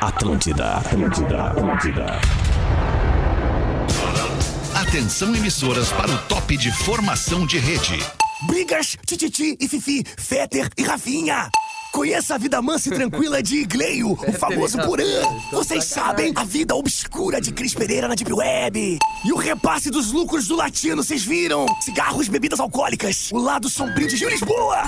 Atlântida, Atlântida, Atlântida. Atenção emissoras para o top de formação de rede. Brigas, Tititi e Fifi, Fetter e Rafinha. Conheça a vida mansa e tranquila de Igleio, o famoso Porã. Vocês sabem a vida obscura de Cris Pereira na Deep Web. E o repasse dos lucros do latino, vocês viram? Cigarros, bebidas alcoólicas. O lado sombrio de Gil Lisboa.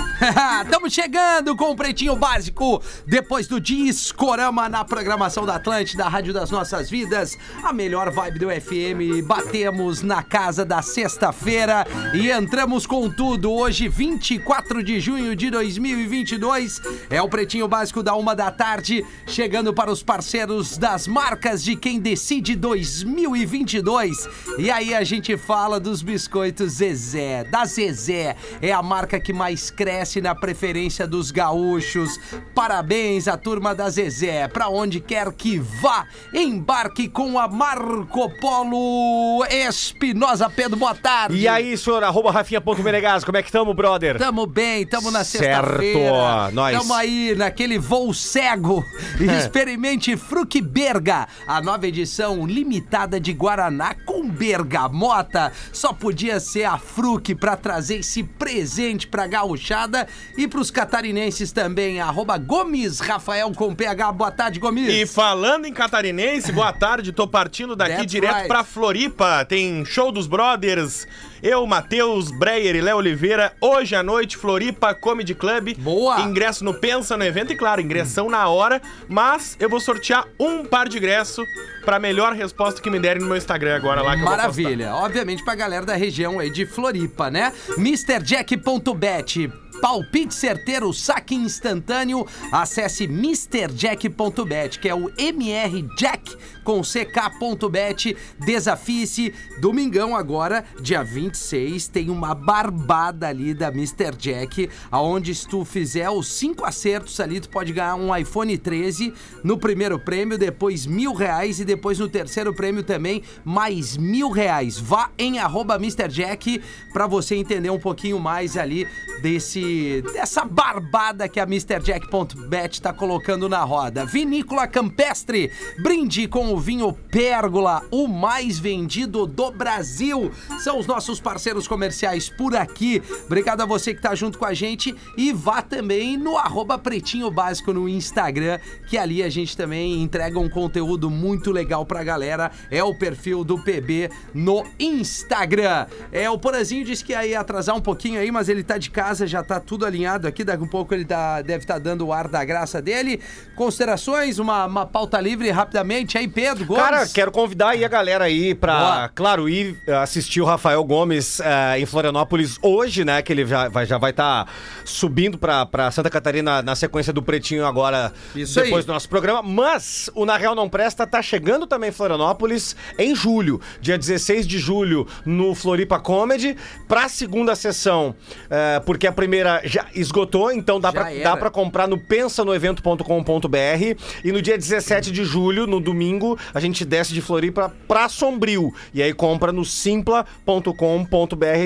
Estamos chegando com o Pretinho Básico. Depois do Discorama na programação da Atlântida, a Rádio das Nossas Vidas. A melhor vibe do FM. Batemos na casa da sexta-feira e entramos com tudo. Hoje, 24 de junho de 2022. É o Pretinho Básico da uma da tarde. Chegando para os parceiros das marcas de quem decide 2022. E aí a gente fala dos biscoitos Zezé. Da Zezé. É a marca que mais cresce na preferência dos gaúchos. Parabéns à turma da Zezé. Pra onde quer que vá, embarque com a Marco Polo Espinosa Pedro. Boa tarde. E aí, senhor, arroba rafinha.menegas, como é que tamo, brother? Tamo bem, tamo na Certo, sexta-feira. nós. Tamo aí naquele voo cego. E experimente Fruc Berga, a nova edição limitada de Guaraná com bergamota. Só podia ser a Fruc pra trazer esse presente pra gauchada e pros catarinenses também. Arroba Gomes Rafael com PH. Boa tarde, Gomes. E falando em catarinense, boa tarde, tô partindo daqui That's direto right. pra Floripa. Tem show dos brothers. Eu, Matheus, Breyer e Léo Oliveira. Hoje à noite, Floripa Comedy Club. Boa. Ingresso no Pensa no evento e, claro, ingressão na hora. Mas eu vou sortear um par de ingresso pra melhor resposta que me derem no meu Instagram agora lá que eu vou postar. Maravilha. Obviamente pra galera da região aí de Floripa, né? MrJack.bet. Palpite certeiro, saque instantâneo. Acesse MrJack.bet, que é o MR Jack com CK.bet. Desafie-se. Domingão agora, dia 26, tem uma barbada ali da Mr. Jack, aonde se tu fizer os cinco acertos ali, tu pode ganhar um iPhone 13 no primeiro prêmio, depois mil reais e depois no terceiro prêmio também mais mil reais. Vá em arroba Mr. Jack pra você entender um pouquinho mais ali desse dessa barbada que a MrJack.bet tá colocando na roda. Vinícola Campestre, brinde com o vinho Pérgola, o mais vendido do Brasil. São os nossos parceiros comerciais por aqui. Obrigado a você que tá junto com a gente e vá também no Pretinho Básico no Instagram, que ali a gente também entrega um conteúdo muito legal pra galera. É o perfil do PB no Instagram. É, o Porazinho disse que ia atrasar um pouquinho aí, mas ele tá de casa, já tá tudo alinhado aqui. Daqui um pouco ele tá, deve estar dando o ar da graça dele. Considerações, uma, uma pauta livre rapidamente aí, Pedro Gomes. Cara, quero convidar aí a galera aí pra, Boa. claro, ir eh, assistir o Rafael Gomes eh, em Florianópolis hoje, né? Que ele já vai já vai estar subindo pra, pra Santa Catarina na sequência do Pretinho agora, Isso depois aí. do nosso programa. Mas o Na Real Não Presta tá chegando também em Florianópolis em julho, dia 16 de julho, no Floripa Comedy, pra segunda sessão, eh, porque a primeira já esgotou, então dá Já pra, era. dá pra comprar no pensanoevento.com.br e no dia 17 de julho, no domingo, a gente desce de Floripa pra Sombrio e aí compra no simpla.com.br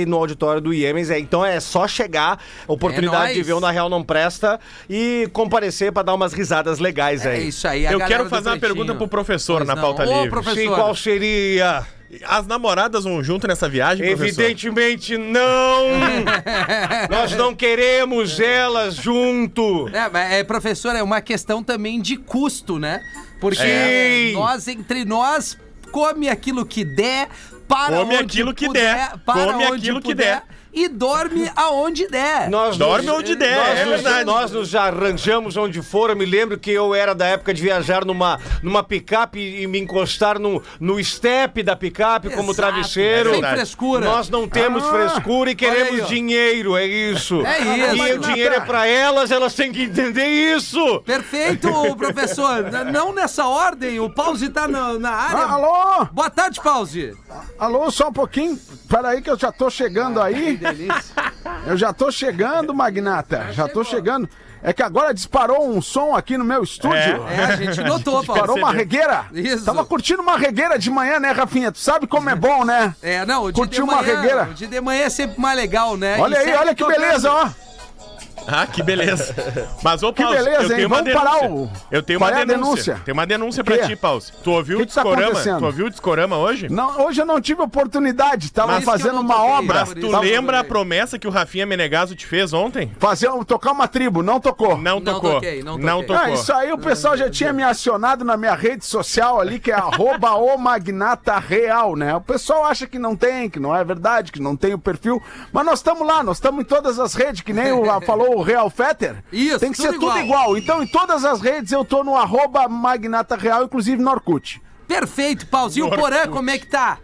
no auditório do Iemens. É, então é só chegar, oportunidade É de ver o Na Real Não Presta e comparecer pra dar umas risadas legais É aí. isso aí. a Eu quero fazer uma pergunta pro professor Pois na não. pauta Ô, livre. professor. Sim, qual seria? As namoradas vão junto nessa viagem, professor? Evidentemente não! Nós não queremos elas junto! É, mas, é, professor, é uma questão também de custo, né? Porque Sim. nós, entre nós, come aquilo que der, para Come onde aquilo que puder, der, para come onde aquilo que puder, der. E dorme aonde der. Nós Dorme nos- onde der, nós é nos- verdade. Nós nos arranjamos onde for. Eu me lembro que eu era da época de viajar numa, numa picape e me encostar no, no step da picape como Exato, travesseiro. Sem verdade. frescura. Nós não temos frescura e aí, queremos ó. dinheiro, é isso. É isso. E o dinheiro é pra elas, elas têm que entender isso. Perfeito, professor. Não nessa ordem. O Pause tá na, na área. Ah, alô? Boa tarde, Pause. Alô, só um pouquinho. Peraí que eu já tô chegando aí. Eu já tô chegando, Magnata. Já tô chegando. É que agora disparou um som aqui no meu estúdio. É, a gente notou, Disparou Pause. uma regueira. Isso. Tava curtindo uma regueira de manhã, né, Rafinha? Tu sabe como é bom, né? É, não, o dia Curtiu de uma manhã, regueira? O dia de manhã é sempre mais legal, né? Olha E aí, olha que tocando. beleza, ó. Ah, que beleza. Mas, ô, beleza, eu tenho hein? uma Vamos parar denúncia. o- Eu tenho Qual uma é denúncia. denúncia? Tem uma denúncia pra ti, Pause. Tu ouviu Que o tá discorama? acontecendo? tu ouviu o discorama hoje? Não, hoje eu não tive oportunidade. Tava Mas fazendo não uma toquei, obra. Mas tu lembra a promessa que o Rafinha Menegaso te fez ontem? Fazer, tocar uma tribo, não tocou. Não Não tocou. toquei, não Não toquei. tocou. Ah, isso aí o pessoal já tinha me acionado na minha rede social ali, que é arroba o magnata real, né? O pessoal acha que não tem, que não é verdade, que não tem o perfil. Mas nós estamos lá, nós estamos em todas as redes, que nem o, falou o Real Fetter. Isso, Tem que tudo ser tudo igual. igual. Então, em todas as redes eu tô no arroba magnata real, inclusive no Orkut. Perfeito, Pauzinho. O Porã, como é que tá?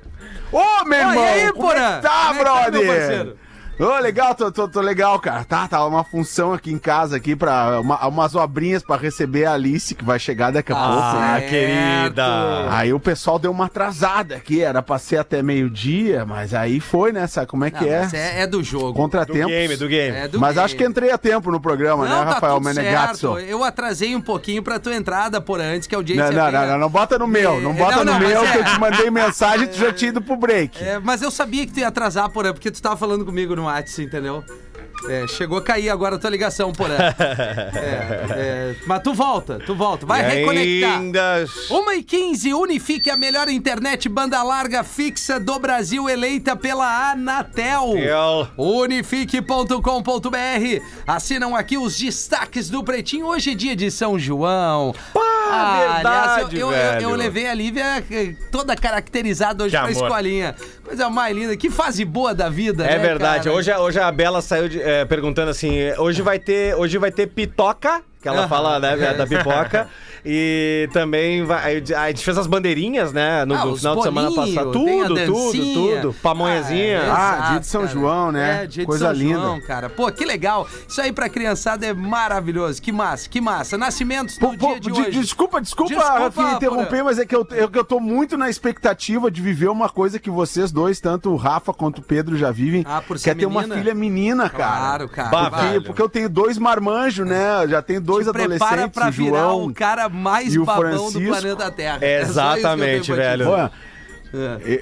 Ô, meu Ô, irmão! e aí, como é Porã? que tá, Como é que tá, Ô, legal, tô, tô, tô legal, cara. Tá, tá uma função aqui em casa aqui para umas obrinhas pra receber a Alice que vai chegar daqui a pouco. né? Ah, querida. Aí o pessoal deu uma atrasada aqui, era pra ser até meio-dia, mas aí foi, né? Sabe como é Não, que é? é, é do jogo. Do Contratempo. game, do game. É do Mas game. acho que entrei a tempo no programa, Não, né, tá Rafael tudo Menegazzo? certo. Eu atrasei um pouquinho pra tua entrada, por antes que a audiência Não, não, não, não, não bota no meu, não É, bota não, no meu, mas que é. eu te mandei mensagem e tu já tinha ido pro break. É, mas eu sabia que tu ia atrasar, Porã, porque tu tava falando comigo no WhatsApp, entendeu? É, chegou a cair agora a tua ligação, Porã. É, é, mas tu volta, tu volta. Vai E reconectar. ainda... 1 e 15 Unifique a melhor internet banda larga fixa do Brasil, eleita pela Anatel. Eu- Unifique.com.br Assinam aqui os destaques do Pretinho. Hoje é dia de São João. Pá, verdade, eu, eu, eu, velho. eu levei a Lívia eh, toda caracterizada hoje Que pra amor. escolinha. Coisa mais linda. Que fase boa da vida, É né, verdade. cara? Hoje, a- hoje a Bela saiu de- é, perguntando assim: hoje vai ter, hoje vai ter pitoca, que ela fala né, da pipoca. E também vai, a gente fez as bandeirinhas, né? No, Ah, no final de semana bolinhos, passado. tem a Tudo, tudo, tudo. Pamonhazinha. Ah, exato, dia de São cara. João, né? É, dia Coisa de São linda. João, cara. Pô, que legal. Isso aí pra criançada é maravilhoso. Que massa, que massa. Nascimentos Pô, no pô, dia de de- hoje. Desculpa, desculpa, Desculpa, Rafinha, interromper, mas é que eu, eu, que eu tô muito na expectativa de viver uma coisa que vocês dois, tanto o Rafa quanto o Pedro, já vivem. Ah, por que ser é ter uma filha menina, cara. Claro, cara. Bah, velho. Porque eu tenho dois marmanjos, né? Já tenho dois Te adolescentes, prepara pra o virar João. o cara mais e o babão do Francisco. planeta Terra. É eu Exatamente, te velho. É.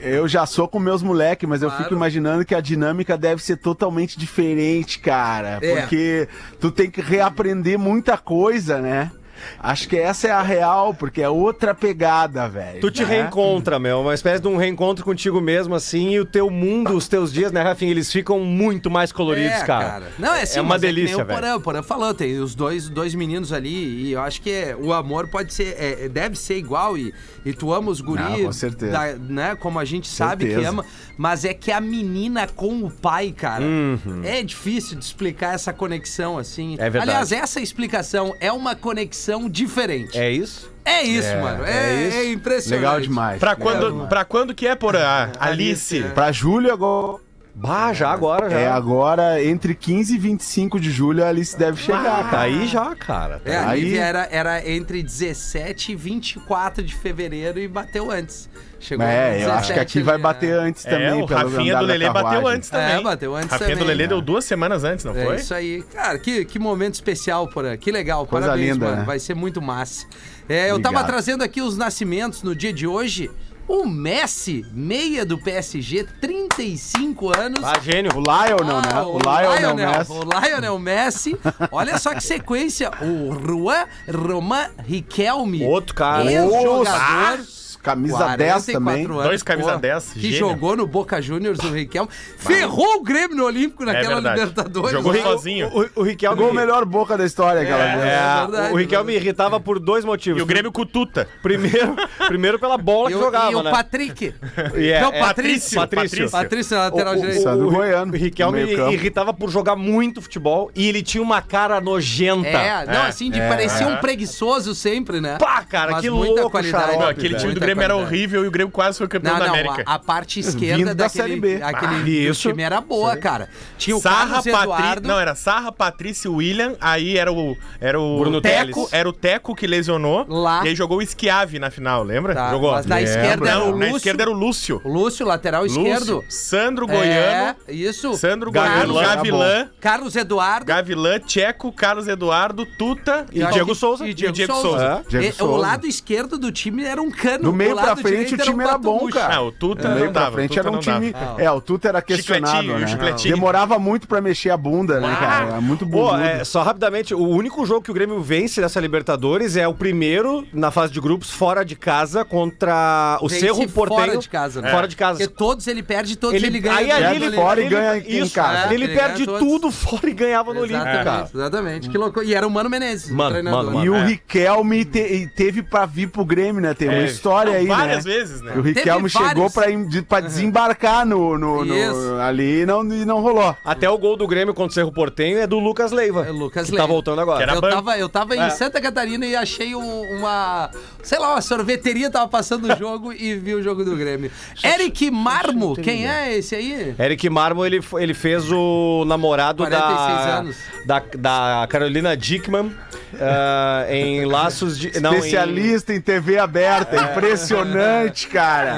eu já sou com meus moleques, mas eu Claro. fico imaginando que a dinâmica deve ser totalmente diferente, cara. É. Porque tu tem que reaprender muita coisa, né? Acho que essa é a real, porque é outra pegada, velho. Tu te né? reencontra, meu. Uma espécie de um reencontro contigo mesmo, assim, e o teu mundo, os teus dias, né, Rafinha? Eles ficam muito mais coloridos, É, cara. Não, é assim, É uma mas delícia, que o velho. Porã, o Porã falou, tem os dois, dois meninos ali e eu acho que é- o amor pode ser, é, deve ser igual e, e tu ama os guris, Não, com certeza. da- né, como a gente sabe que Certeza. ama, mas é que a menina com o pai, cara, Uhum. é difícil de explicar essa conexão assim. É verdade. Aliás, essa explicação é uma conexão diferente. É isso? É isso, É, mano, é, é isso. é impressionante. Legal demais. Pra Legal quando, demais. pra quando que é, Porã? Alice. Pra julho agora. Bah, já agora, já. É agora, entre 15 e 25 de julho, a Alice deve chegar, Tá cara. aí já, cara. Tá É, a Aí- era, era entre 17 e 24 de fevereiro e bateu antes. Chegou É, eu acho que 17 aqui vai bater né? antes também. É, o pelo Rafinha do Lelê bateu antes também. É, bateu antes Rafinha do também, Lelê né? deu duas semanas antes, não É foi? isso aí. Cara, que, que momento especial, Porã. Que legal. Coisa Parabéns, linda, mano. né? Vai ser muito massa. É, eu tava Obrigado. trazendo aqui os nascimentos no dia de hoje. O Messi, meia do PSG, 35 anos. Ah, gênio. O Lionel, né? Ah, O Lionel Messi. O Lionel Messi. Olha só que sequência. O Juan Roman Riquelme. Outro cara. Ex-jogador. Camisa 10 também. anos, Dois camisa pô, 10, Que gênio. jogou no Boca Juniors, o Riquelme. Ferrou o Grêmio no Olímpico naquela verdade. Libertadores. Jogou sozinho. O, o, o Riquelme... Jogou o melhor boca da história aquela É. É, É verdade, o Riquelme me irritava por dois motivos. E o Grêmio com tuta. Primeiro, primeiro pela bola E que o, jogava, e o né? Patrick. E é- Não, é- Patrício. Patrício. Patrício, na lateral O- o- direito. Do o- Goiano, O Riquelme irritava por jogar muito futebol e ele tinha uma cara nojenta. É, não, assim, de É. parecer um preguiçoso sempre, né? Pá, cara, Mas que louco, qualidade. aquele time do Muita Grêmio era horrível e o Grêmio quase foi campeão Não, da não, América. a, a parte esquerda Vindo da daquele, Série B. aquele Ah, time era boa, cara. Tinha o Sarra, Carlos Patrício. Eduardo. Não, era Sarra, Patrício, William. Aí era o. Era o Bruno Teco. Teles. Era o Teco que lesionou. Lá. E aí jogou o Schiavi na final, lembra? Tá, Jogou. Mas na Lembro. esquerda era o Lúcio. na esquerda era o Lúcio. Lúcio, lateral esquerdo. Lúcio, Sandro Goiano. É, isso. Sandro. Goiano, Gavilã. Carlos Eduardo. Gavilã, Tcheco, Carlos Eduardo, Tuta E Diego Souza. E Diego, Souza. É, O lado esquerdo do time era um cano. Do meio meio pra frente o time era bom, cara. Ah, o Tuta meio pra frente era um time. É, o Tuta era questionável, Chicletinho, né? chicletinho. Demorava muito pra mexer a bunda, né, cara? Era muito Pô, bonito. é, só rapidamente, o único jogo que o Grêmio vence nessa Libertadores é o primeiro na fase de grupos fora de casa contra o Cerro Portenho. fora de casa, né? Fora de casa. Porque todos ele perde, todos ele, Ele, ganha. aí Perde ele, fora e ele- ganha em casa. é, ele, perde tudo fora e ganhava no Olímpico, cara. Exatamente. Que loucura. E era o Mano Menezes, Mano, E o é. Riquelme te- teve pra vir pro Grêmio, né? Tem uma história aí, várias né? vezes, né? O Riquelme Teve chegou pra, de- pra desembarcar no, no- no- ali e não, e não rolou. Até o gol do Grêmio contra o Cerro Portenho é do Lucas Leiva. É o Lucas que Leiva. Tá voltando agora. Eu tava, eu tava em Santa Catarina e achei um- uma. Sei lá, uma sorveteria tava passando o jogo e vi o jogo do Grêmio. Eric Marmo, quem é esse aí? Eric Marmo, ele, ele fez o namorado 46 da, anos. da da Carolina Dickman ah, em Laços de... não, em- Especialista em... TV aberta. Impressionante, cara.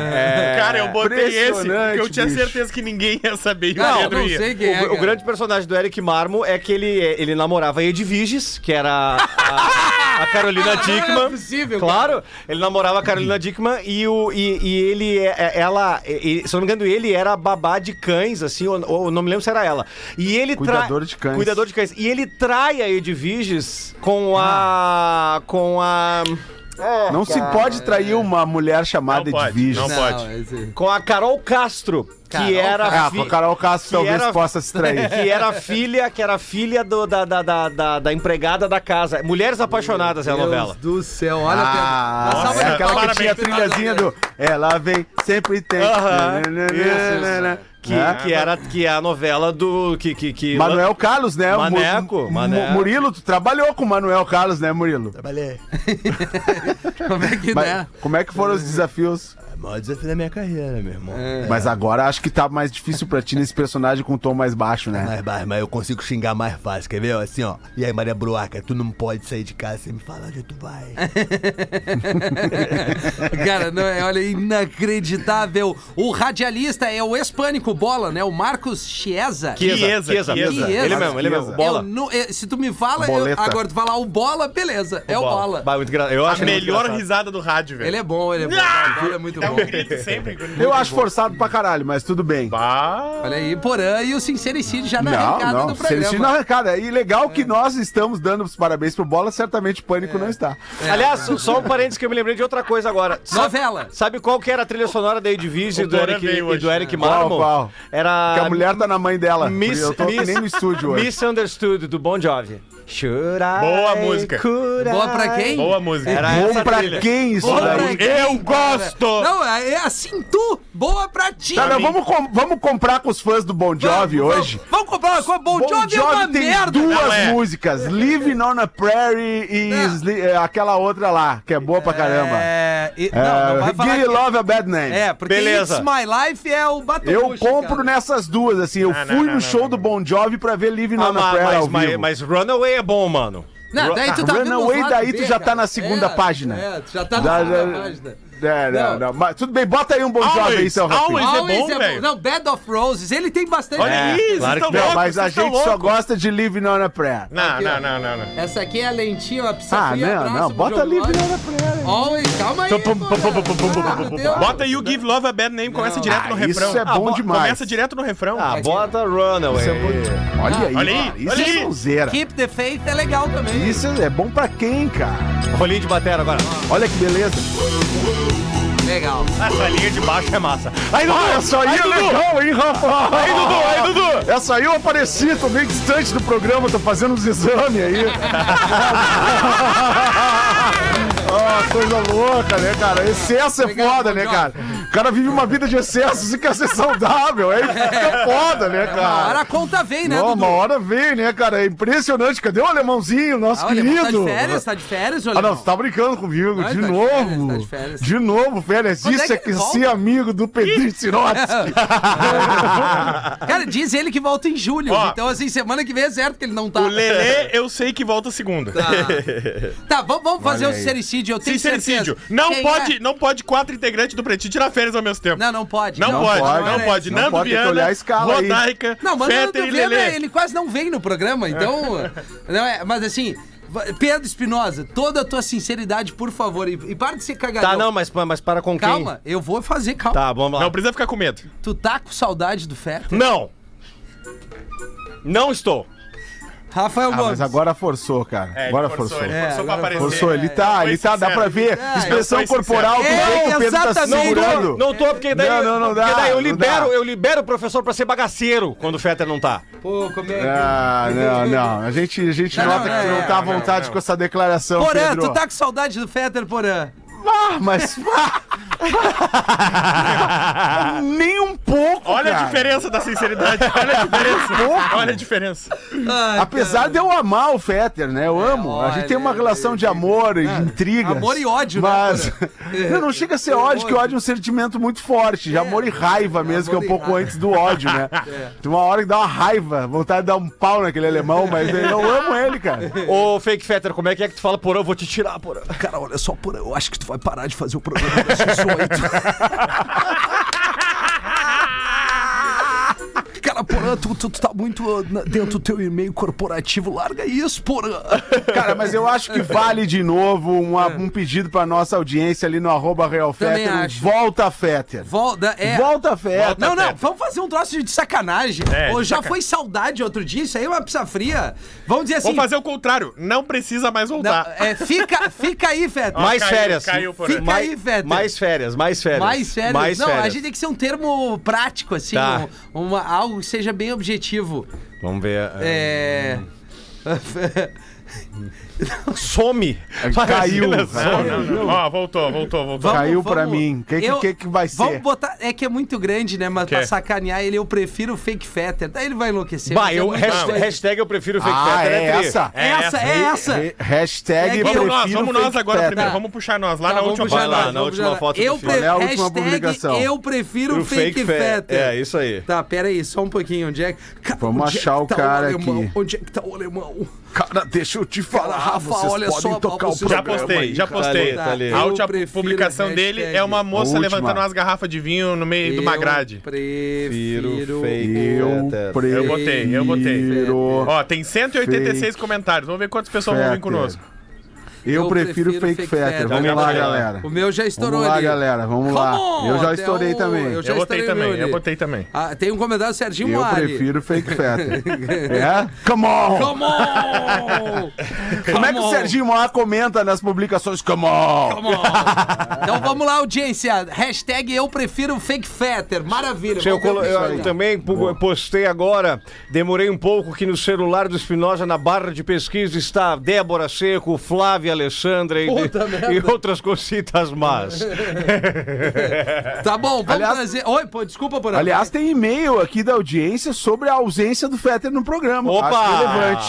Cara, eu botei esse, porque eu tinha bicho. certeza que ninguém ia saber. E o Não, não sei quem é. O, o cara. grande personagem do Eric Marmo é que ele, ele namorava a Edviges, que era a, a Carolina Não é Dickman. possível, cara. Claro, ele namorava a Carolina Dickman e, o, e, e ele, é- é- ela, e- se eu não me engano, ele era babá de cães, assim, ou, ou não me lembro se era ela. E ele Cuidador de cães. Cuidador de cães. E ele trai a Edviges com a. com a. Não se pode trair uma mulher chamada Não pode, Edviges. não Não, pode. esse- com a Carol Castro, Carol que era. Ah, fi- com a Carol Castro que talvez era- possa se trair. que era filha, que era filha do- da, da, da, da, da empregada da casa. Mulheres Apaixonadas é a Deus novela. do céu, olha Ah. Dá salva é de aquela que tinha a trilhazinha do Ela vem, sempre tem. Aham, Nananana. Que, É? que era que é a novela do. Que, que, que Manuel Carlos, né? Maneco, Mu- Maneco. Murilo, tu trabalhou com o Manuel Carlos, né, Murilo? Trabalhei. Como é que Mas né? como é que foram os desafios? É o maior desafio da minha carreira, meu irmão. Mas agora acho que tá mais difícil pra ti nesse personagem com um tom mais baixo, né? Mas, mas, mas eu consigo xingar mais fácil, quer ver? Assim, ó. E aí, Maria Bruaca, tu não pode sair de casa sem me falar onde tu vai. Cara, não, é, olha, inacreditável. O radialista é o hispânico bola, né? O Marcos Chiesa. Chiesa, Chiesa, Chiesa. Chiesa. Chiesa. Ele mesmo, ele mesmo. Chiesa. Bola. Não- é, se tu me fala, eu- agora tu falar o bola, beleza. é o bola. Bah, muito engra- Eu A acho ele muito melhor risada do rádio, velho. Ele é bom, ele é bom. O bola é muito É um grito sempre. Eu acho forçado pra caralho, mas tudo bem. Bah. Olha aí, Porã e o Sincericídio já na Não, arrancada não, do Celestino na programa. arrancada. E legal que nós estamos dando os parabéns pro Bola, certamente o Pânico não está. Aliás, só- só um parênteses que eu me lembrei de outra coisa agora. Novela. sabe qual que era a trilha sonora da Edvise e do Eric, e do Eric né? Marmo? Qual, qual? Era. Porque a mulher tá na mãe dela. Miss, eu tô que Miss- nem no estúdio hoje. Misunderstood do Bon Jovi. Should I Boa música. could Boa pra I- quem? Boa música. Era Bom essa pra trilha. quem isso Boa daí? quem, Eu gosto! Não, é assim tu. Boa pra ti. Tá, não, vamos, com- vamos comprar com os fãs do Bon Jovi Vamos, hoje. Vamos, vamos comprar uma coisa. Bon Jovi é uma tem merda. duas Não é. músicas, Living on a Prairie e É. Sli- é, aquela outra lá, que é boa pra caramba. É, e- não, É, não vai falar Give que- Love a Bad Name. É, porque Beleza. It's My Life é o Batom Eu compro nessas duas, assim. Eu Não, não, fui não, no não, show não, do Bon Jovi pra ver Living Ah, on a mas, Prairie ao mas, vivo. mas, mas Runaway é bom, mano. Não, daí tu tá vendo Runaway, daí tu já tá na segunda É, página. É, tu já tá na Da- segunda da- página. É, não, Não. não. Mas tudo bem, bota aí um Bon Jovi aí, Always, seu Rafinha. always. é Always bom, velho. Não, Bed of Roses, ele tem bastante. Olha É. isso, claro que não, mas a gente só gosta de Living on a Prayer. Não, Aqui, não, não, não, não. Essa aqui é a lentinha, uma pizza Ah, fria, não, não. Bota Gomes. on a Prayer. Always, calma aí, Pum, pum, pô. pum, pum, pum, pum, pum, Ah, pum, pum, Deus. pum. Bota You Give Love a Bad Name, começa Não. direto Ah, no refrão. isso é bom bo- demais. Começa direto no refrão. Ah, bota Runaway. Isso é bom. Olha aí, Olha aí, isso é sonzeira. Keep the Faith é legal também. Isso é bom pra quem, cara? Rolinho de batera agora. Olha que beleza. Legal. Essa linha de baixo é massa. Aí, Dudu! Ah, essa aí, é Dudu! legal, hein, Rafa? Aí, Dudu! Aí, Dudu! Essa aí eu apareci, tô meio distante do programa, tô fazendo uns exames aí. Ah, coisa louca, né, cara? Excesso é foda, né, cara? O cara vive uma vida de excesso e quer ser saudável. Aí fica foda, né, Uma hora cara? a conta vem, né, Não, Dudu? uma hora vem, né, cara? É impressionante. Cadê o alemãozinho, nosso Ah, olha, querido? tá de férias? Tá de férias, Ah, Alemão? não, você tá brincando comigo, Não, de tá de novo. férias, tá de férias. De novo, férias. Quando é Isso é que ser amigo do Pedrinho Sirotsky. Cara, diz ele que volta em julho. Ó. então, assim, semana que vem é certo que ele não tá. O Lelê, eu sei que volta segunda. Tá, vamos, vamos fazer Olha o aí. sincericídio. Eu tenho Sincericídio. Não Quem pode, é? não pode quatro integrantes do Pretinho tirar férias ao mesmo tempo. Não, não pode. Não, pode, pode, não é pode. Não Nando pode, Viana, olhar a escala aí. Rodaica, Não, mas Fetter e vendo, Lelê. ele quase não vem no programa, então. não é, mas assim, Pedro Espinosa, toda a tua sinceridade, por favor. E, e para de ser cagadão. Tá, não, mas, mas para com quem? Calma, eu vou fazer, calma. Tá, vamos lá. Não precisa ficar com medo. Tu tá com saudade do Fetter? Não! Não estou. Rafael Ah, Gomes. mas agora forçou, cara. É, agora forçou, forçou. ele É, forçou pra aparecer. Forçou, ele tá, ele tá, dá pra ver. É, Expressão corporal, tu sincero. vê que o Pedro tá exatamente. segurando. Não tô, porque daí. Não, não, não porque dá, daí eu não libero, eu libero o professor pra ser bagaceiro quando o Fetter não tá. Pô, como é que... Ah, não, não. A gente, a gente Não, nota não, que tu não é, tá à não, vontade não. com essa declaração, Porã, Pedro. tu tá com saudade do Fetter, Porã? Ah, mas... Nem um pouco, Olha a cara. diferença da sinceridade. Olha a diferença. Olha a diferença. Ai, Apesar cara. de eu amar o Fetter, né? Eu amo. a gente tem uma olha, relação de amor e de intrigas. amor e ódio, né, mas... Porã? Não, não chega a ser ódio, que ódio é um sentimento muito forte. De amor e raiva mesmo, que é um pouco raiva. antes do ódio, né? Tem uma hora que dá uma raiva, vontade de dar um pau naquele alemão, mas eu amo ele, cara. Ô, Fake Fetter, como é que é que tu fala, porra, eu vou te tirar, porra. Cara, olha só, porra, eu acho que tu vai parar de fazer o programa das 18. Tu, tu, tu tá muito na- dentro do teu e-mail corporativo. Larga isso, porra. Cara, mas eu acho que vale de novo uma- um pedido pra nossa audiência ali no arroba Real Fetter. Volta, Fetter. Volta, é... Volta, Fetter. Não, não, Fetter. vamos fazer um troço de sacanagem. É, Ou já saca- foi saudade outro dia, isso aí é uma pizza fria. Vamos dizer assim... Vamos fazer o contrário. Não precisa mais não, voltar. é, fica, fica aí, Fetter. Mais caiu, férias. caiu por Fica aí, Fetter. mais férias, mais férias. Mais sério. Mais não, férias. a gente tem que ser um termo prático, assim, Tá. um- uma, algo que seja bem objetivo. Vamos ver. É... Some. Caiu. Não, não, não. Ó, voltou, voltou, voltou. Caiu pra mim. Que que- Eu- que que vai ser? Vamos botar. É que é muito grande, né? Mas Que? pra sacanear ele, eu prefiro fake fetter. Daí ele vai enlouquecer. Bah, é eu, muito hashtag, hashtag eu prefiro Fake Ah, Fetter. é tri. essa? É essa, é essa. Hashtag É que- Vamos nós, vamos nós agora Fetter. primeiro. Tá. Vamos puxar nós lá Tá, na vamos última Vai lá, na vamos última foto do Eu filme. pre... Olha a última hashtag publicação. Eu prefiro Pro fake, fetter. É, isso aí. Tá, pera aí, só um pouquinho. Onde é que... Vamos é achar o tá cara aqui. Onde é que tá o alemão? Cara, deixa eu te falar, Rafa, vocês olha podem só, tocar o vocês- Já programa postei, aí, já postei. Tá ali. A Eu última prefiro publicação dele é uma moça Última. levantando umas garrafas de vinho no meio de uma grade. Prefiro Eu prefiro... Eu botei, eu botei. Ó, tem 186 Fake comentários. Vamos ver quantas pessoas vão vir conosco. Eu, prefiro, fake, fetter. Vamos lá, galera. O meu já estourou Vamos lá, ali. galera. Vamos lá. Come on, Eu já estourei o- também. eu já Eu botei também, eu botei também. Ah, tem um comentário do Serginho Eu Moali. prefiro fake fetter. é? Come on! Come on! Como é que o. Serginho Moá comenta nas publicações? Come on! Come on! Então vamos lá, audiência. Hashtag eu prefiro fake fetter. Maravilha. Eu, colo- eu também pu- postei agora, demorei um pouco que no celular do Espinosa, na barra de pesquisa, está Débora Seco, Flávia Alessandra e, e outras cositas más. Tá bom, vamos Aliás- trazer. Oi, pô, desculpa por Aliás, tem e-mail aqui da audiência sobre a ausência do Fetter no programa. Opa! Acho relevante.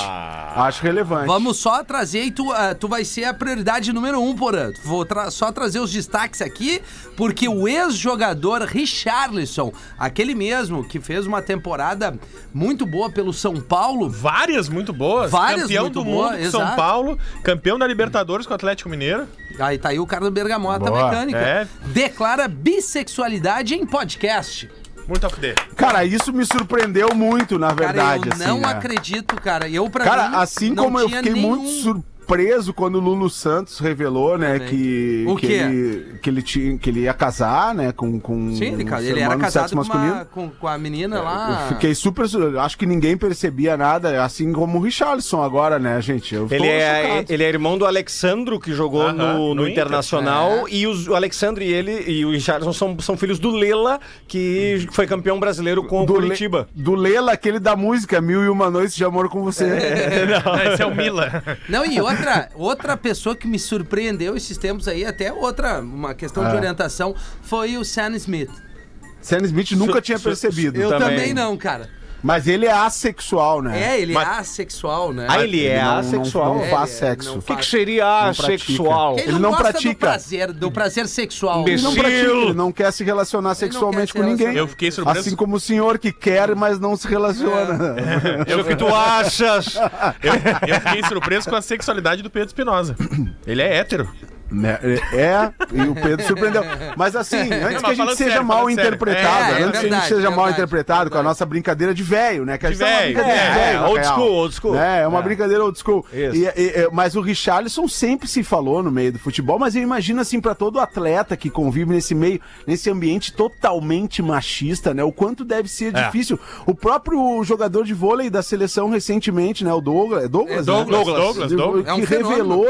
Acho relevante. Vamos só trazer e tu, ah, tu vai ser a prioridade número um, Porã. Vou tra- só trazer os destaques aqui, porque o ex-jogador Richarlison, aquele mesmo que fez uma temporada muito boa pelo São Paulo, Várias muito boas. Várias campeão muito do boas, mundo com São. Paulo. Campeão da Libertadores com o Atlético Mineiro. aí tá aí o cara do Bergamota Boa. Mecânica, É. declara bissexualidade em podcast. Muito a fuder. Cara, isso me surpreendeu muito, na verdade. cara, eu não assim, né? acredito, cara. Eu, pra Cara, mim, assim não como eu fiquei nenhum... muito surpreso quando o Lulu Santos revelou, né, Também. que, O que, quê? ele, que, ele tinha, que ele ia casar, né, com, com Sim, ele, um cara, ser ele era casado sexo com, masculino. uma, com, com a menina lá. Eu fiquei super. su- Acho que ninguém percebia nada, assim como o Richarlison agora, né, gente? Ele é, chocado. ele é irmão do Alexandro, que jogou Aham, no, no no Inter. Internacional. E os- o Alexandro e ele e o Richardson são, são filhos do Lela, que foi campeão brasileiro com o do, Curitiba. Le, do Lela, aquele da música Mil e Uma Noites de Amor com Você. Não, esse é o Mila. Não, e outra, outra pessoa que me surpreendeu esses tempos aí, até outra, uma questão de Ah. orientação, foi o Sam Smith. Sam Smith nunca tinha percebido. Eu também, Também. não, cara. Mas ele é assexual, né? É, ele Mas- é assexual, né? Ah, ele é não- não- assexual? Não, É, faz ele sexo. O que, que seria pratica. assexual? Ele, Ele não, gosta do pratica. prazer, do prazer sexual. Ele não pratica, ele não quer se relacionar sexualmente com ninguém. Eu fiquei surpreso. Assim como o senhor que quer, mas não se relaciona. É o que tu achas? Eu, eu fiquei surpreso com a sexualidade do Pedro Espinosa. Ele é hétero. Né, É, e o Pedro surpreendeu. Mas assim, antes mas que a gente seja mal interpretado, É, é antes que a gente seja mal interpretado com a nossa brincadeira de velho, né? Que a De gente uma velho, brincadeira é, de velho, na old school, old school. É, é uma É. brincadeira old school. Mas o Richarlison sempre se falou no meio do futebol, mas eu imagino assim, pra todo atleta que convive nesse meio, nesse ambiente totalmente machista, né? O quanto deve ser É. difícil. O próprio jogador de vôlei da seleção recentemente, né? O Douglas. Douglas, É né? Douglas, Douglas, Douglas. É que revelou.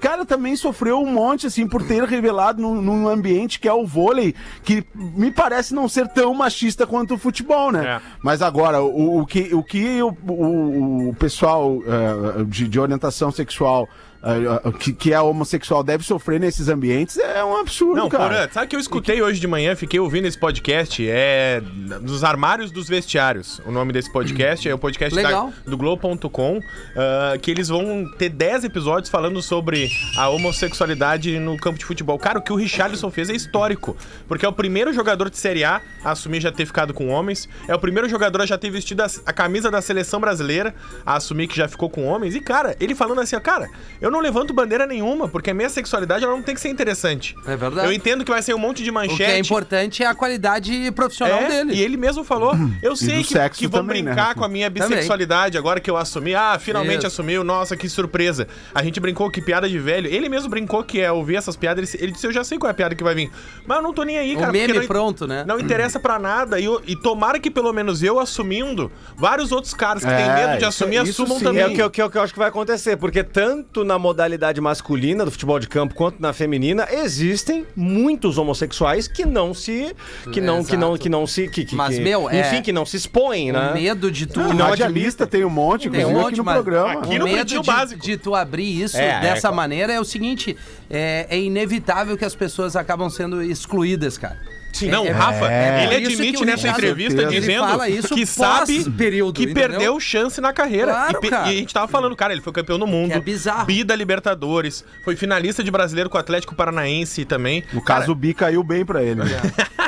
Cara, também sofreu um monte, assim, por ter revelado num, num ambiente que é o vôlei, que me parece não ser tão machista quanto o futebol, né? É. Mas agora, o, o que o, que o, o- pessoal eh, de, de orientação sexual. Eh, que, que é homossexual deve sofrer nesses ambientes é um absurdo, Não, cara. Porã, sabe que eu escutei hoje de manhã, fiquei ouvindo esse podcast, é dos armários dos vestiários. O nome desse podcast é o podcast da- do Globo.com, ah, que eles vão ter 10 episódios falando sobre a homossexualidade no campo de futebol. Cara, o que o Richarlison fez é histórico, porque é o primeiro jogador de Série A a assumir já ter ficado com homens, é o primeiro jogador a já ter vestido a, a camisa da seleção brasileira, a assumir que já ficou com homens. E, cara, ele falando assim, ó, cara, eu não levanto bandeira nenhuma, porque a minha sexualidade ela não tem que ser interessante. É verdade. Eu entendo que vai ser um monte de O manchete. que é importante é a qualidade profissional É, dele. E ele mesmo falou, eu sei que, que vão também, né, brincar Rafa? com a minha Também. bissexualidade agora que eu assumi. Ah, finalmente Isso. assumiu, nossa, que surpresa. A gente brincou que piada de velho. Ele mesmo brincou que é ouvir essas piadas, ele, ele disse, eu já sei qual é a piada que vai vir. Mas eu não tô nem aí, O cara. meme porque não, pronto, né? Não interessa pra nada. E, eu- e tomara que pelo menos eu assumindo, vários outros caras que É, têm medo de isso- assumir, isso assumam sim. também. É o que, eu- que, eu- que eu acho que vai acontecer, porque tanto na modalidade masculina do futebol de campo quanto na feminina existem muitos homossexuais que não se que não que não que não se que, que- Mas, que- meu, é- enfim, que não se expõem, né? O medo de tu. Não, não radialista tem um monte, Tem um aqui monte, no mas programa. aqui o no medo de, Básico. de tu abrir isso É, dessa é, maneira é o seguinte: é, é inevitável que as pessoas acabam sendo excluídas, cara. Sim, não, É- o Rafa, é ele isso admite que o nessa Richard- entrevista Ele dizendo fala isso que sabe pós-período, que entendeu? perdeu chance na carreira. Claro, e, pe- cara. e a gente tava falando, cara, ele foi campeão do mundo. Que é bizarro. Bi da Libertadores, foi finalista de brasileiro com o Atlético Paranaense também. No caso, o Bi caiu bem pra ele. né?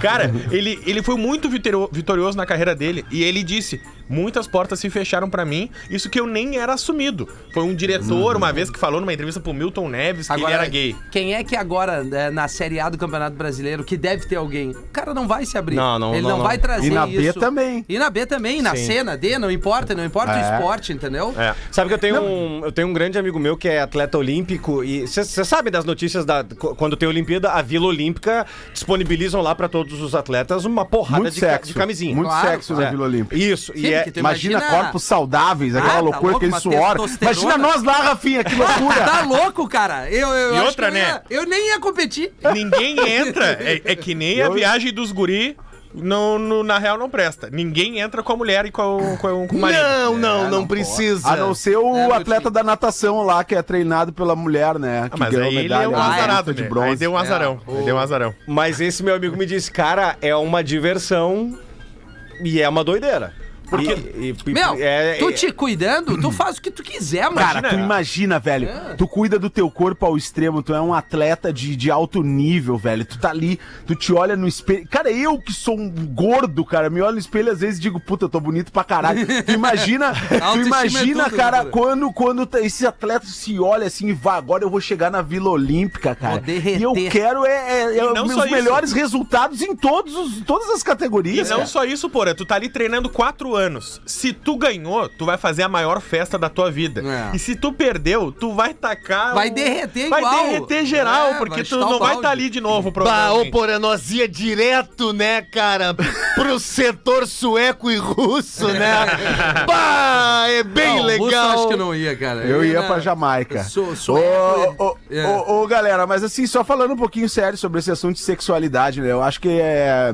Cara, ele, ele foi muito vitorioso na carreira dele e ele disse: muitas portas se fecharam pra mim, isso que eu nem era assumido. Foi um diretor, uma vez, que falou numa entrevista pro Milton Neves que ele era gay. Quem é que agora, né, na Série A do Campeonato Brasileiro, que deve ter alguém? O cara não vai se abrir. Não, não, Ele não, não, não. vai trazer E na isso. B também. E na B também, na Sim. C, na D, não importa, não importa o É. esporte, entendeu? É. Sabe que eu tenho, um, eu tenho um grande amigo meu que é atleta olímpico e você sabe das notícias da qu- quando tem Olimpíada, a Vila Olímpica disponibilizam lá pra todos os atletas uma porrada Muito de, ca- sexo. de camisinha. Muito Claro, sexo É. na Vila Olímpica. Isso, Sim, e é Imagina, imagina- corpos saudáveis, aquela Ah, tá loucura, louco, aquele suor. Imagina nós lá, Rafinha, que loucura. Tá louco, cara? Eu, eu E acho outra, que eu né? ia- eu nem ia competir. Ninguém entra. É, é que nem a Eu- viagem dos guri. No, no- na real não presta. Ninguém entra com a mulher e com, com, com o marido. Não, não, É, não, não precisa. A não ser o É, atleta time. da natação lá, que é treinado pela mulher, né? Ah, Que mas ganhou aí ele é um azarado, de né? bronze. Aí deu um azarão. É, Aí deu um azarão. Mas esse meu amigo me disse, cara, é uma diversão e é uma doideira. Porque e- e- Meu, é- tu é- te cuidando, tu faz o que tu quiser, mano. Cara, tu imagina, velho. É. Tu cuida do teu corpo ao extremo, tu é um atleta de, de alto nível, velho. Tu tá ali, tu te olha no espelho. Cara, eu que sou um gordo, cara, me olho no espelho às vezes e digo, puta, eu tô bonito pra caralho. Tu imagina, tu Autoestima imagina, é tudo, cara, Gordura. quando, quando esse atleta se olha assim e vai, agora eu vou chegar na Vila Olímpica, cara. Vou derreter. E eu quero é, é, é E não os isso. melhores resultados em todos os, todas as E categorias. não cara. só isso, porra, tu tá ali treinando quatro anos. Se tu ganhou, tu vai fazer a maior festa da tua vida. É. E se tu perdeu, tu vai tacar. Vai o- derreter vai igual. derreter geral, É, porque vai tu não vai estar ali de novo, Bah, ô, provavelmente. porra, nós ia direto, né, cara, pro setor sueco e russo, né? Bah, é bem Não, russo legal. eu acho que não ia, cara. Eu ia na- pra Jamaica. Eu sou- Ô, sou ô, ô, É. ô, ô, galera, mas assim, só falando um pouquinho sério sobre esse assunto de sexualidade, né? Eu acho que é,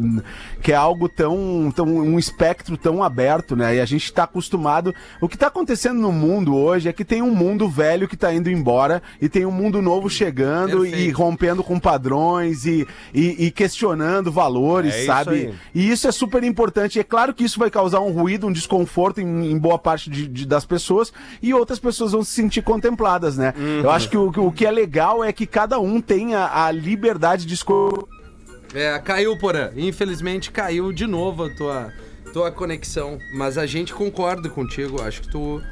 que é algo tão, tão. um espectro tão aberto, né? E a gente tá acostumado. O que tá acontecendo no mundo hoje é que tem um mundo velho que tá indo embora e tem um mundo novo chegando e Perfeito. rompendo com padrões e, e, e questionando valores, É isso sabe? aí. E isso é super importante. E é claro que isso vai causar um ruído, um desconforto em, em boa parte de- de- das pessoas e outras pessoas vão se sentir contempladas, né? Eu acho que o, o que é legal é que cada um tenha a liberdade de escolher. É, caiu, Porã. Infelizmente caiu de novo a tua, tua conexão. Mas a gente concorda contigo. Acho que tu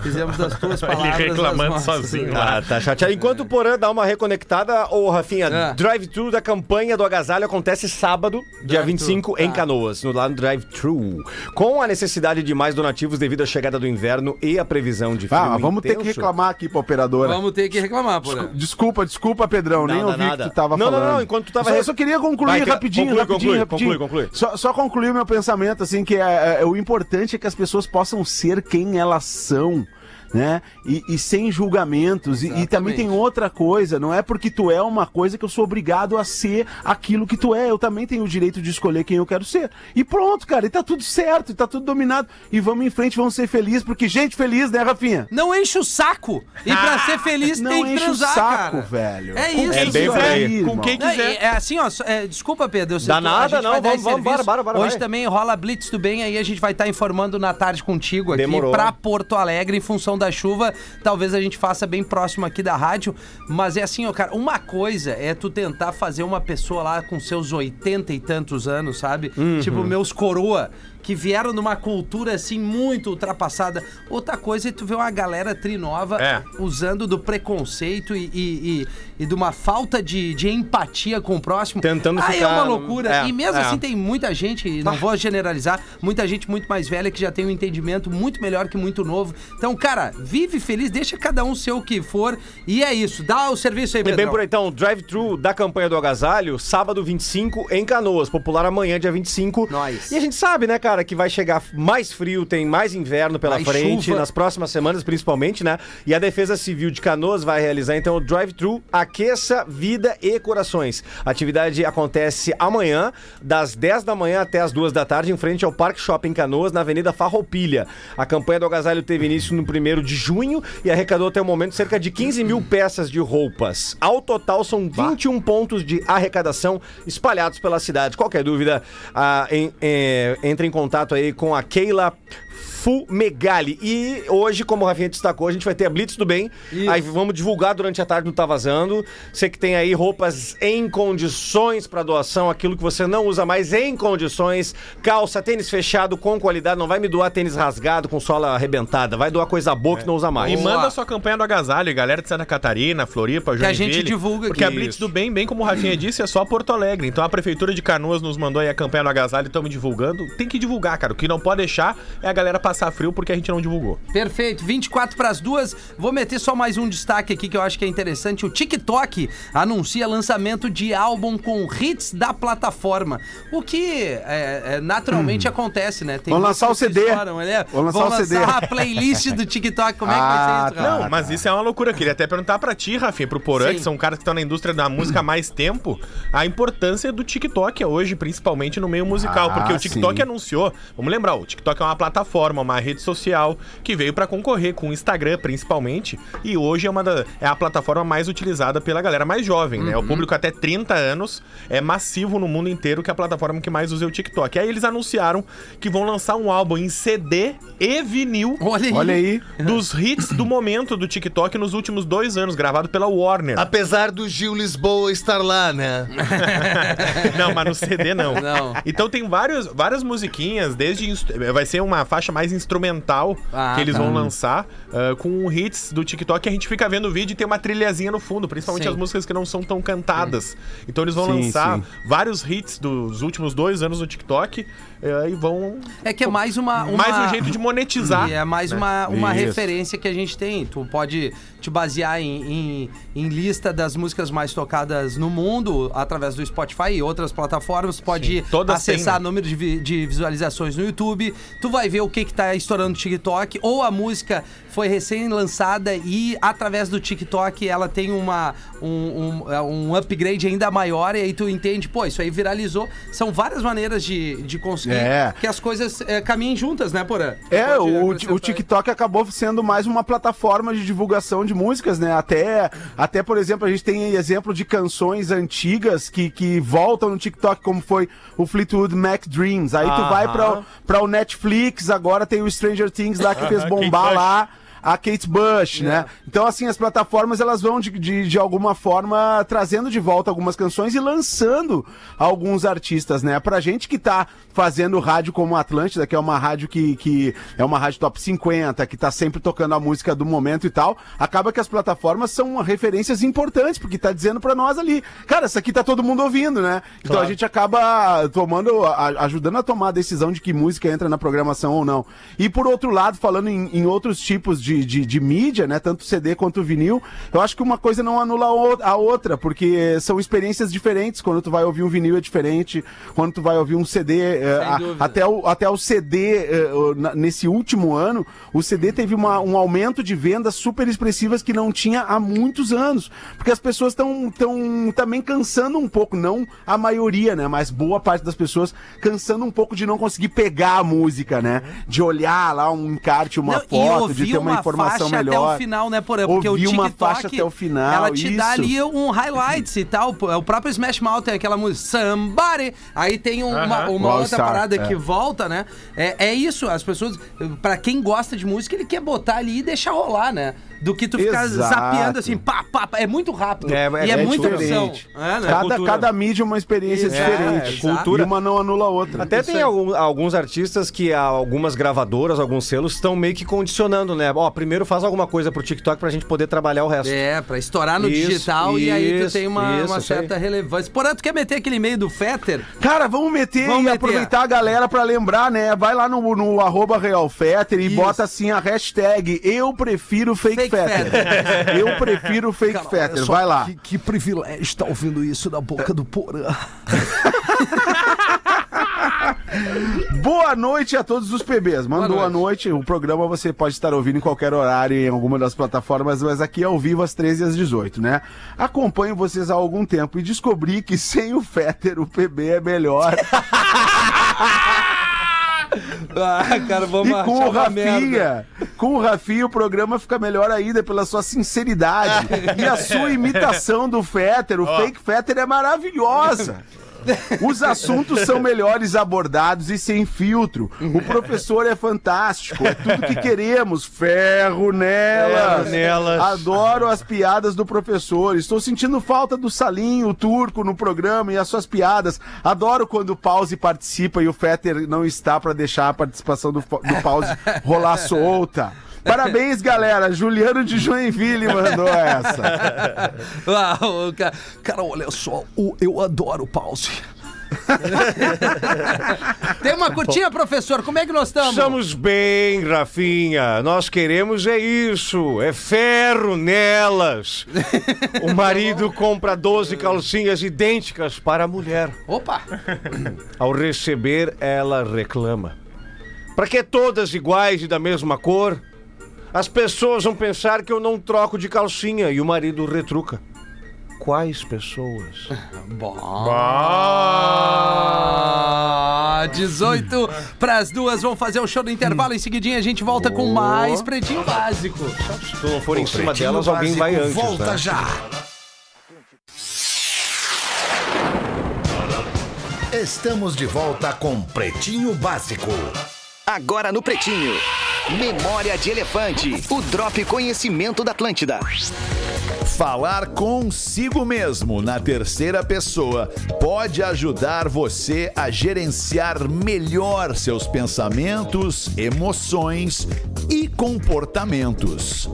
Fizemos das tuas palavras. Ele reclamando sozinho lá. Ah, tá chateado. Enquanto o Porã dá uma reconectada, ô Rafinha, Ah. drive-thru da campanha do Agasalho acontece sábado, dia Drive-thru, 25, em tá. Canoas, no lado drive-thru. Com a necessidade de mais donativos devido à chegada do inverno e a previsão de frio Ah, mas vamos ter que intenso. reclamar aqui pra operadora. Vamos ter que reclamar, porra. Desculpa, desculpa, Pedrão. nem Nada, ouvi nada. que tu tava Não, não, falando. não, enquanto tu tava Eu só, re- eu só queria concluir Vai, rapidinho, conclui, rapidinho, conclui, rapidinho. conclui, conclui. Só, só concluir o meu pensamento, assim, que é, é, o importante é que as pessoas possam ser quem elas são. Né? E, e sem julgamentos. E, e também tem outra coisa, não é porque tu é uma coisa que eu sou obrigado a ser aquilo que tu é. Eu também tenho o direito de escolher quem eu quero ser. E pronto, cara, e tá tudo certo, e tá tudo dominado. E vamos em frente, vamos ser felizes, porque gente feliz, né, Rafinha? Não enche o saco. E pra ser feliz Não tem que enche o transar, saco, cara. velho. É isso. É bem aí. Com quem quiser. e é assim, ó. é, desculpa, Pedro. Dá nada, não, vamos, vamos, bora, bora, bora, Hoje vai. também rola Blitz do Bem, aí a gente vai estar informando na tarde contigo aqui Demorou. pra Porto Alegre, em função da chuva. Talvez a gente faça bem próximo aqui da rádio. Mas é assim, ó, cara, uma coisa é tu tentar fazer uma pessoa lá com seus oitenta e tantos anos, sabe? Uhum. Tipo, meus coroa. Que vieram numa cultura assim muito ultrapassada. Outra coisa é tu ver uma galera trinova É. usando do preconceito e, e, e- e de uma falta de, de empatia com o próximo. Tentando Aí ficar é uma loucura. é, e mesmo é. assim tem muita gente, não vou generalizar, muita gente muito mais velha que já tem um entendimento muito melhor que muito novo. Então, cara, vive feliz, deixa cada um ser o que for. E é isso. Dá o serviço aí, É bem por aí, então, drive-thru da campanha do Agasalho, sábado 25 em Canoas, popular amanhã, dia 25. Nós. E a gente sabe, né, cara, que vai chegar mais frio, tem mais inverno pela Mais frente, chuva. nas próximas semanas principalmente, né? E a Defesa Civil de Canoas vai realizar, então, o drive-thru Aqueça Vida e Corações. A atividade acontece amanhã, das 10 da manhã até as 2 da tarde, em frente ao Parque Shopping Canoas, na Avenida Farroupilha. A campanha do Agasalho teve início no 1 de junho e arrecadou até o momento cerca de 15 mil peças de roupas. Ao total, são 21 pontos de arrecadação espalhados pela cidade. Qualquer dúvida, ah, em- eh, entre em contato aí com a Keila Fumegali. E hoje, como o Rafinha destacou, a gente vai ter a Blitz do Bem. Isso. Aí vamos divulgar durante a tarde no Tá Vazando. Você que tem aí roupas em condições para doação, aquilo que você não usa mais em condições. Calça, tênis fechado com qualidade. Não vai me doar tênis rasgado com sola arrebentada. Vai doar coisa boa que não usa mais. E Boa. manda sua campanha do agasalho, galera de Santa Catarina, Floripa, Que a Joinville. gente divulga Porque aqui. a Blitz do Bem, bem como o Rafinha disse, é só Porto Alegre. Então a Prefeitura de Canoas nos mandou aí a campanha do agasalho e estamos divulgando. Tem que divulgar, cara. O que não pode deixar é a galera passar frio porque a gente não divulgou. Perfeito, 24 para as duas. Vou meter só mais um destaque aqui que eu acho que é interessante. O TikTok anuncia lançamento de álbum com hits da plataforma. O que é, é, naturalmente acontece, né? Tem Vamos lançar o CD. estouram, né? Vamos lançar o CD. a playlist do TikTok. Como é que Ah, vai ser isso, tá. Rafa? Não, mas isso é uma loucura. Eu queria até perguntar pra ti, Rafinha, pro Porã, Sim. que são caras que estão na indústria da música há mais tempo, a importância do TikTok hoje, principalmente no meio musical. Ah, porque o TikTok sim. anunciou, vamos lembrar, o TikTok é uma plataforma, uma rede social que veio pra concorrer com o Instagram, principalmente, e hoje é uma da, é a plataforma mais utilizada pela galera mais jovem, né? O público até 30 anos é massivo no mundo inteiro que é a plataforma que mais usa é o TikTok. Aí eles anunciaram que vão lançar um álbum em CD e vinil Olha aí. Olha aí. dos hits do momento do TikTok nos últimos dois anos, gravado pela Warner. Apesar do Gil Lisboa estar lá, né? não, mas no CD não. Não. Então tem vários, várias musiquinhas, desde. Vai ser uma faixa mais instrumental Ah, que eles tá. vão lançar ah, com hits do TikTok. A gente fica vendo o vídeo e tem uma trilhazinha no fundo, principalmente Sim. as músicas que não são tão cantadas. Então eles vão Sim, lançar sim. vários hits dos últimos dois anos no TikTok e vão. É que é mais uma. uma- Mais um jeito de monetizar. E é mais né? uma, uma Isso. referência que a gente tem. Tu pode te basear em, em, em lista das músicas mais tocadas no mundo através do Spotify e outras plataformas. Pode acessar têm, né? número de, de visualizações no YouTube. Tu vai ver o que, que tá estourando no TikTok. Ou a música foi recém-lançada e através do TikTok ela tem uma, um, um, é, um upgrade ainda maior. E aí tu entende, pô, isso aí viralizou. São várias maneiras de, de conseguir É. que as coisas é, caminhem juntas, né, Porã? É, o, o TikTok acabou sendo mais uma plataforma de divulgação de músicas, né? Até, até por exemplo, a gente tem exemplo de canções antigas que, que voltam no TikTok, como foi o Fleetwood Mac Dreams. Aí tu vai pra, o- pra o Netflix, agora tem o Stranger Things lá que fez bombar lá. A Kate Bush, né? Então, assim, as plataformas elas vão de, de, de alguma forma trazendo de volta algumas canções e lançando alguns artistas, né? Pra gente que tá fazendo rádio como Atlântida, que é uma rádio que, que é uma rádio top 50, que tá sempre tocando a música do momento e tal, acaba que as plataformas são referências importantes, porque tá dizendo pra nós ali, cara, isso aqui tá todo mundo ouvindo, né? Então a gente acaba tomando, a- ajudando a tomar a decisão de que música entra na programação ou não. E por outro lado, falando em, em outros tipos de, de, de mídia, né? Tanto CD quanto vinil, eu acho que uma coisa não anula a outra, porque são experiências diferentes. Quando tu vai ouvir um vinil é diferente, quando tu vai ouvir um CD, eh, a- até o, até o CD, eh, nesse último ano, o CD teve uma- um aumento de vendas super expressivas que não tinha há muitos anos. Porque as pessoas estão tão, também cansando um pouco, não a maioria, né? Mas boa parte das pessoas cansando um pouco de não conseguir pegar a música, né? De olhar lá um encarte, uma Não, foto, de ter uma, informação faixa melhor. até o final, né, Porã? Porque Ouvir o uma TikTok, faixa até o final, ela te dá isso. ali um highlights e tal. Pô, O próprio Smash Mouth tem aquela música Somebody. Aí tem um- uma, Aham. uma All outra Star, parada é. que volta, né? É, é isso, as pessoas... Pra quem gosta de música, ele quer botar ali e deixar rolar, né? Do que tu ficar Exato. zapeando assim, pá, pá, pá. É muito rápido. É, e é, é muita opção. diferente. É, né? Cada, cada mídia é uma experiência Isso, diferente. é, cultura. E uma não anula a outra. Até Isso tem algum- alguns artistas que algumas gravadoras, alguns selos estão meio que condicionando, né? Ó, primeiro faz alguma coisa pro TikTok pra gente poder trabalhar o resto. É, pra estourar no Isso, digital e aí tu isso, tem uma, isso, uma isso aí. certa relevância. Porém, tu quer meter aquele e-mail do Fetter? Cara, vamos meter Vamos e meter. aproveitar a galera pra lembrar, né? Vai lá no, no arroba Realfetter e Isso. bota assim a hashtag Eu prefiro Fake, Fake Fetter. Eu prefiro Fake Cara, Fetter. Vai lá. Que, que privilégio estar ouvindo isso da boca do Porã. Boa noite a todos os PBs. Mandou Boa boa noite. O programa você pode estar ouvindo em qualquer horário em alguma das plataformas, mas aqui é ao vivo às 13 e às 18, né? Acompanho vocês há algum tempo e descobri que sem o Fetter o PB é melhor. Ah, cara, vamos E com o. Rafinha, com o Rafinha o programa fica melhor ainda pela sua sinceridade. e a sua imitação do Fetter, o fake Fetter é maravilhosa. Os assuntos são melhores abordados e sem filtro. O professor é fantástico. É tudo que queremos. Ferro nelas. Ferro nelas. Adoro as piadas do professor. Estou sentindo falta do Salinho, o turco, no programa e as suas piadas. Adoro quando o Pause participa e o Fetter não está para deixar a participação do, do Pause rolar solta. Parabéns, galera. Juliano de Joinville mandou essa. Ah, o ca- Cara, olha só, o, eu adoro pause. Tem uma curtinha, professor? Como é que nós estamos? Estamos bem, Rafinha. Nós queremos é isso. É ferro nelas. O marido compra 12 calcinhas idênticas para a mulher. Opa! Ao receber, ela reclama. Para que todas iguais e da mesma cor? As pessoas vão pensar que eu não troco de calcinha e o marido retruca. Quais pessoas? Ah, 18 pras duas, vamos fazer o show do intervalo. Em seguidinha a gente volta com mais Pretinho Básico. Se tu não for em cima delas, alguém vai Básico antes. Volta né? já. Estamos de volta com Pretinho Básico. Agora no Pretinho. Memória de Elefante. O Drop Conhecimento da Atlântida. Falar consigo mesmo na terceira pessoa pode ajudar você a gerenciar melhor seus pensamentos, emoções e comportamentos.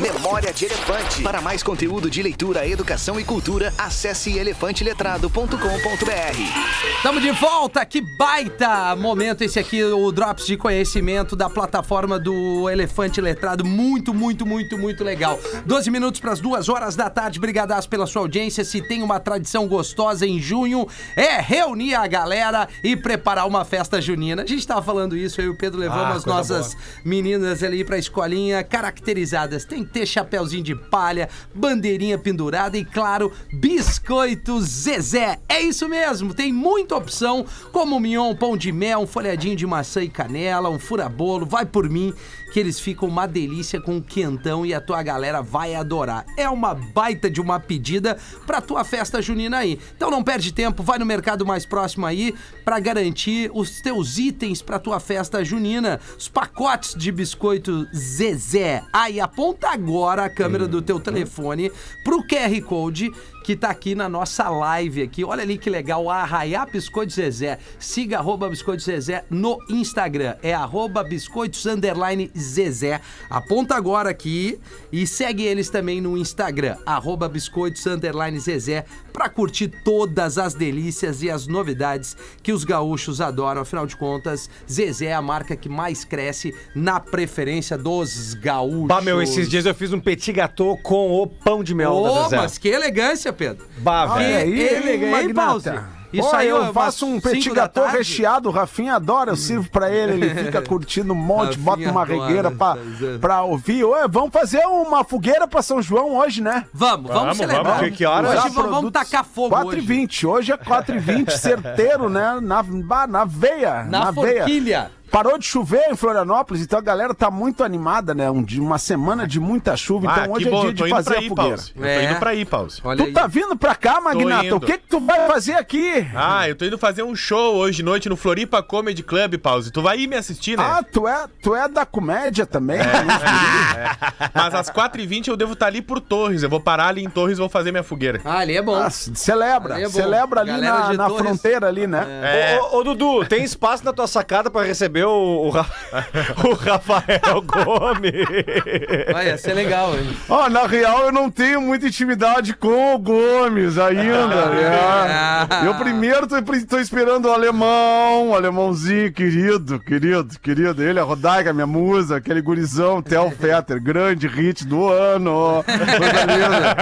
Memória de Elefante. Para mais conteúdo de leitura, educação e cultura, acesse elefanteletrado.com.br. Estamos de volta, que baita momento esse aqui, o Drops de Conhecimento da plataforma do Elefante Letrado. Muito, muito, muito, muito legal. 12 minutos para as duas horas da tarde. Brigadaço pela sua audiência. Se tem uma tradição gostosa em junho, é reunir a galera e preparar uma festa junina. A gente tava falando isso, eu e o Pedro levamos Ah, as nossas meninas ali pra escolinha caracterizadas. Tem que ter chapéuzinho de palha, bandeirinha pendurada e, claro, biscoito Zezé. É isso mesmo, tem muita opção, como mignon, pão de mel, um folhadinho de maçã e canela, um furabolo, vai por mim, que eles ficam uma delícia com o quentão e a tua galera vai adorar. É uma baita de uma pedida pra tua festa junina aí. Então não perde tempo, vai no mercado mais próximo aí pra garantir os teus itens pra tua festa junina. Os pacotes de biscoito Zezé. Aí aponta agora a câmera do teu telefone pro QR Code que tá aqui na nossa live aqui. Olha ali que legal, Arraiá Biscoito Zezé. Siga arroba Biscoito Zezé no Instagram. É arroba biscoitos underline Zezé. Aponta agora aqui e segue eles também no Instagram, arroba biscoitos underline Zezé, pra curtir todas as delícias e as novidades que os gaúchos adoram. Afinal de contas, Zezé é a marca que mais cresce na preferência dos gaúchos. Bah, meu, esses dias eu fiz um petit gâteau com o pão de mel da Ô, Zezé. mas que elegância, Pedro. Bah, Olha velho. aí, Ele- Pause? Magnata? Isso Ó, aí, eu faço um petit gâteau recheado, o Rafinha adora, eu sirvo pra ele, ele fica curtindo um monte, bota uma adora, regueira pra, pra ouvir. Ô, vamos fazer uma fogueira pra São João hoje, né? Vamos, vamos, Vamos, celebrar. vamos. Que- que horas? Hoje vamos, vamos tacar fogo 4 hoje. e 20 hoje é 4 e 20 certeiro, né? Na, na veia. Na, veia. Parou de chover em Florianópolis, então a galera tá muito animada, né? Um, de uma semana de muita chuva, Ah, então hoje é bom, dia eu tô de fazer pra a aí, fogueira. Pause. Eu tô É. indo pra aí, Pause. Olha Tu tá vindo pra cá, Magnata? O que que tu vai fazer aqui? Ah, eu tô indo fazer um show hoje de noite no Floripa Comedy Club, Pause. Tu vai ir me assistir, né? Ah, tu é, tu é da comédia também? É. Mas às 4h20 eu devo estar ali por Torres. Eu vou parar ali em Torres e vou fazer minha fogueira. Ah, ali é bom. Ah, celebra, Aí é bom. celebra ali Galera na, na fronteira ali, né? É. Ô, ô, ô, Dudu, tem espaço na tua sacada pra receber o, o, Ra- o Rafael Gomes? Vai, ia ser legal, hein? Ó, na real eu não tenho muita intimidade com o Gomes ainda, Ah. né? Eu primeiro tô, tô esperando o alemão, o alemãozinho querido, querido, querido. Ele, a Rodaica, minha musa, aquele gurizão, Theo Fetter, grande hit do ano. Coisa linda.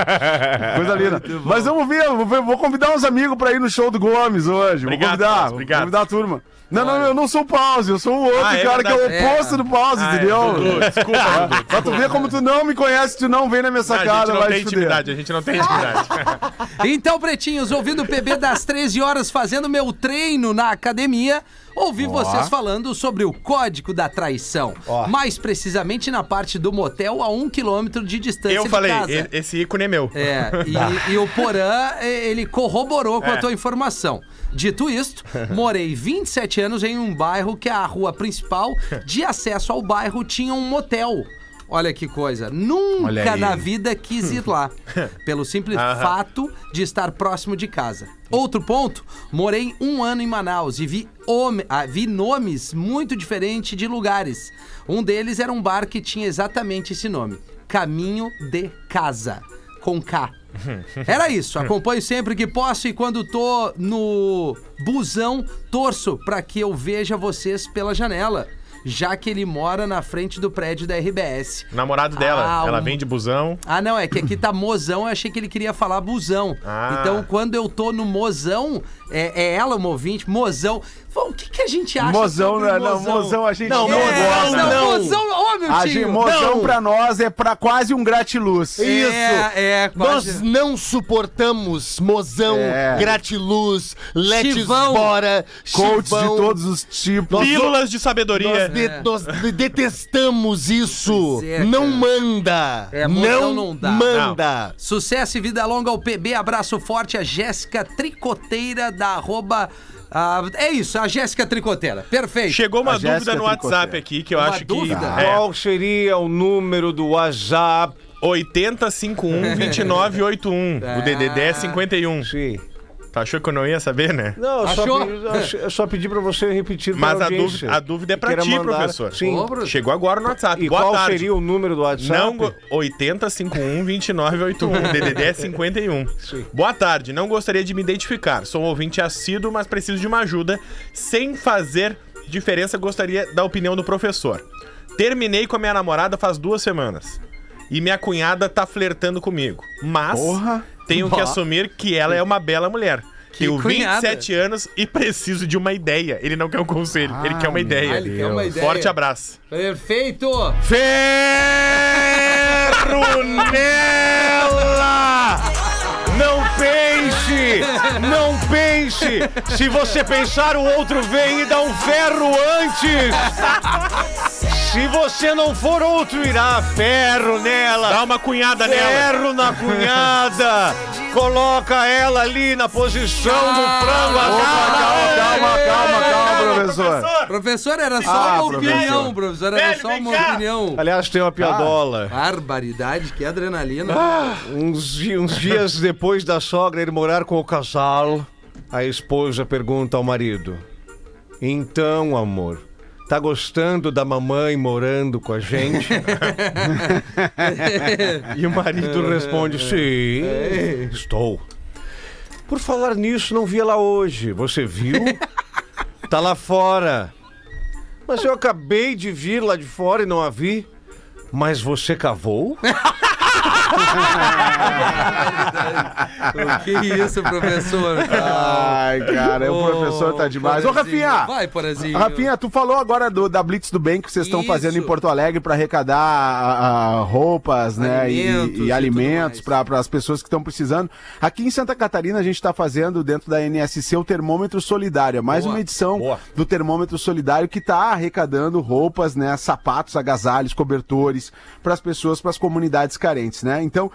Coisa linda. Mas vamos ver, vou, ver, vou convidar uns amigos pra ir no show do Gomes hoje. Obrigado, vou convidar, Pause, vou obrigado. convidar a turma. Não, não, eu não sou o Pause, eu sou o outro Ah, é cara que é o oposto É. do Pause, Ah, é, entendeu? Dudu, desculpa, Dudu. Pra tu ver como tu não me conhece, tu não vem na minha Não, a gente sacada, não vai tem te fuder. intimidade, a gente não tem intimidade. Então, pretinhos, ouvindo o PB das 13 horas, fazendo meu treino na academia, ouvi vocês falando sobre o código da traição. Mais precisamente na parte do motel a um quilômetro de distância Eu de falei, casa. esse ícone é meu. É, e, e o Porã, ele corroborou com a É. tua informação. Dito isto, morei 27 anos em um bairro que a rua principal de acesso ao bairro tinha um motel. Olha que coisa. Nunca na vida quis ir lá. Pelo simples fato de estar próximo de casa. Outro ponto, morei um ano em Manaus e vi, home- ah, vi nomes muito diferentes de lugares. Um deles era um bar que tinha exatamente esse nome: Caminho de Casa. Com K. Era isso. Acompanho sempre que posso e quando tô no busão, torço pra que eu veja vocês pela janela. Já que ele mora na frente do prédio da RBS. Namorado dela, Ah, ela um- vem de busão. Ah, não, é que aqui tá mozão, eu achei que ele queria falar busão. Ah. Então, quando eu tô no mozão, é, é ela uma ouvinte, mozão. Pô, O que, que a gente acha Mozão, sobre né? Não, mozão? mozão a gente Não, não É, gosta. não, não. mozão, ô meu A tio. gente, mozão Não. pra nós é pra quase um gratiluz. É, é, Nós quase. não suportamos mozão, É. gratiluz, let's Chivão. bora, Coach chivão. de todos os tipos. Pílulas de sabedoria. Nós, de- nós de- detestamos isso. É, não manda. É, mozão não, não dá. manda. Sucesso e vida longa ao PB. Abraço forte a Jéssica Tricoteira da arroba. ah, é isso, a Jéssica Tricoteira. Perfeito. Chegou uma A Jéssica dúvida no Tricoteira. WhatsApp aqui que eu Uma acho dúvida? que. É, Qual seria o número do WhatsApp? 8051-2981. O DDD é 51. Sim. Tu achou que eu não ia saber, né? Não, eu só, Achou? pedi, eu ach- eu só pedi pra você repetir pra Mas a audiência. dúvida, a dúvida é pra ti, mandar- professor. Sim. Chegou agora no WhatsApp. E Boa qual tarde. seria o número do WhatsApp? Não, go- 8051-2981. DDD é 51. Boa tarde, não gostaria de me identificar. Sou um ouvinte assíduo, mas preciso de uma ajuda. Sem fazer diferença, gostaria da opinião do professor. Terminei com a minha namorada faz duas semanas. E minha cunhada tá flertando comigo. Mas Porra. Tenho que assumir que ela é uma bela mulher. Tenho cunhada. 27 anos e preciso de uma ideia. Ele não quer um conselho, ele quer uma ideia. Ah, ele quer uma ideia. Forte abraço. Perfeito. Ferro nela! Não pense! Não pense! Se você pensar, o outro vem e dá um ferro antes! Se você não for outro irá, ferro nela. Dá uma cunhada nela. Ferro na cunhada. Coloca ela ali na posição do frango assado. Calma, calma, calma, professor. Professor, era só Ah, uma professor. opinião, professor. Era Velho, só uma opinião. Aliás, tem uma piadola. Barbaridade, que adrenalina. Uns, di- uns dias depois da sogra ir morar com o casal, a esposa pergunta ao marido: Então, amor, tá gostando da mamãe morando com a gente? e o marido responde: Sim, estou. Por falar nisso, não vi ela hoje. Você viu? Tá lá fora. Mas eu acabei de vir lá de fora e não a vi. Mas você cavou? que isso, professor? Ai, cara, o professor tá demais. Ô. Rafinha! Vai, Porazinho. Rafinha, tu falou agora do, da Blitz do Bem que vocês estão fazendo em Porto Alegre para arrecadar a- a roupas, né, e- Alimentos e, e alimentos tudo mais. para as pessoas que estão precisando. Aqui em Santa Catarina a gente está fazendo dentro da NSC o termômetro solidário, É mais Boa. uma edição Boa. do termômetro solidário que está arrecadando roupas, né, sapatos, agasalhos, cobertores para as pessoas, para as comunidades carentes, né? Então,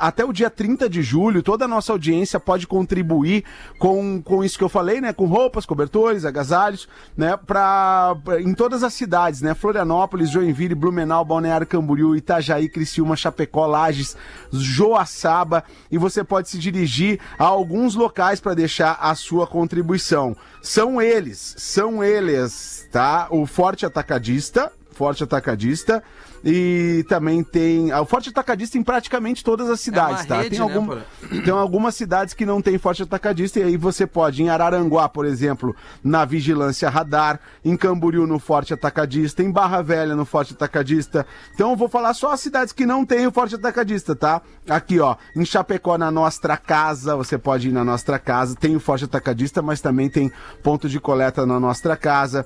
até o dia 30 de julho, toda a nossa audiência pode contribuir com, com isso que eu falei, né, com roupas, cobertores, agasalhos, né, para em todas as cidades, né? Florianópolis, Joinville, Blumenau, Balneário Camboriú, Itajaí, Criciúma, Chapecó, Lages, Joaçaba, e você pode se dirigir a alguns locais para deixar a sua contribuição. São eles, são eles, tá? O Forte Atacadista, Forte Atacadista. E também tem. ah, O Forte Atacadista em praticamente todas as cidades, tá? rede, tem, né, algum, Porã? tem algumas cidades que não tem Forte Atacadista, e aí você pode, em Araranguá, por exemplo, na Vigilância Radar, em Camboriú, no Forte Atacadista, em Barra Velha, no Forte Atacadista. Então eu vou falar só as cidades que não tem o Forte Atacadista, tá? Aqui, ó, em Chapecó, na Nostra Casa, você pode ir na Nostra Casa, tem o Forte Atacadista, mas também tem ponto de coleta na Nostra Casa.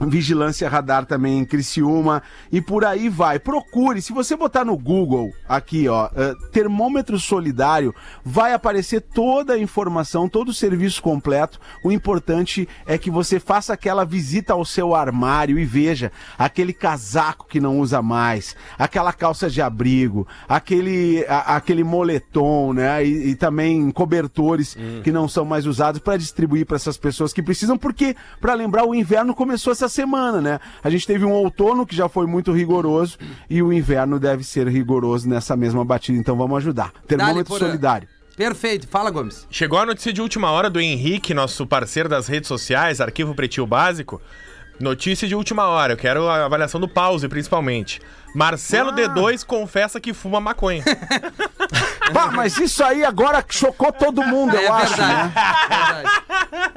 Vigilância Radar também em Criciúma e por aí vai. Procure, se você botar no Google aqui, ó, eh, termômetro solidário, vai aparecer toda a informação, todo o serviço completo. O importante é que você faça aquela visita ao seu armário e veja aquele casaco que não usa mais, aquela calça de abrigo, aquele, a- aquele moletom, né? E, e também cobertores que não são mais usados para distribuir para essas pessoas que precisam, porque, para lembrar, o inverno começou essa semana, né? A gente teve um outono que já foi muito rigoroso e o inverno deve ser rigoroso nessa mesma batida, então vamos ajudar. Termômetro solidário. Perfeito. Fala, Gomes. Chegou a notícia de última hora do Henrique, nosso parceiro das redes sociais, Arquivo Pretinho Básico. Notícia de última hora, eu quero a avaliação do pause, principalmente. Marcelo Ah. D2 confessa que fuma maconha. Pá, mas isso aí agora chocou todo mundo, eu é acho, verdade. né?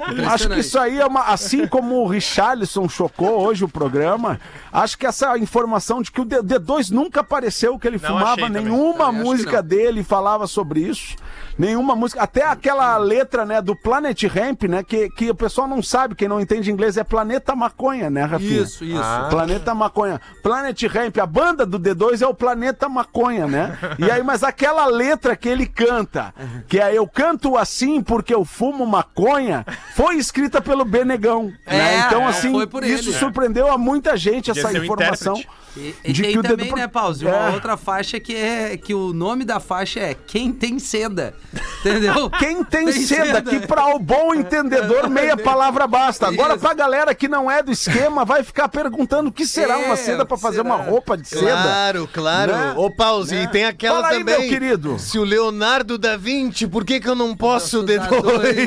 verdade. Acho que isso aí é uma. Assim como o Richarlison chocou hoje o programa, acho que essa informação de que o D- D2 nunca apareceu, que ele Não fumava nenhuma música dele falava sobre isso. Nenhuma música. Até aquela letra, né, do Planet Ramp, né? Que, que o pessoal não sabe, quem não entende inglês, é Planeta Maconha, né, Rafinha? Isso, isso. Ah. Planeta Maconha. Planet Ramp, a banda do D2 é o Planeta Maconha, né? E aí, mas aquela letra que ele canta, que é Eu canto assim porque eu fumo maconha, foi escrita pelo Benegão. né? É, Então, não assim, foi por isso ele, né? surpreendeu a muita gente, Podia essa informação. intérprete. E, e de tem que o também, dedo- né, Pause, uma É. outra faixa que é que o nome da faixa é Quem Tem Seda. Entendeu? Quem tem, seda, que para o bom entendedor meia palavra basta. Agora Isso. pra galera que não é do esquema vai ficar perguntando o que será É, uma seda que fazer será? uma roupa de seda. Claro, claro. Né? Ô, Pause, Né? e tem aquela Fala aí, também. meu querido. Se o Leonardo da Vinci, por que que eu não posso dar D2? dois.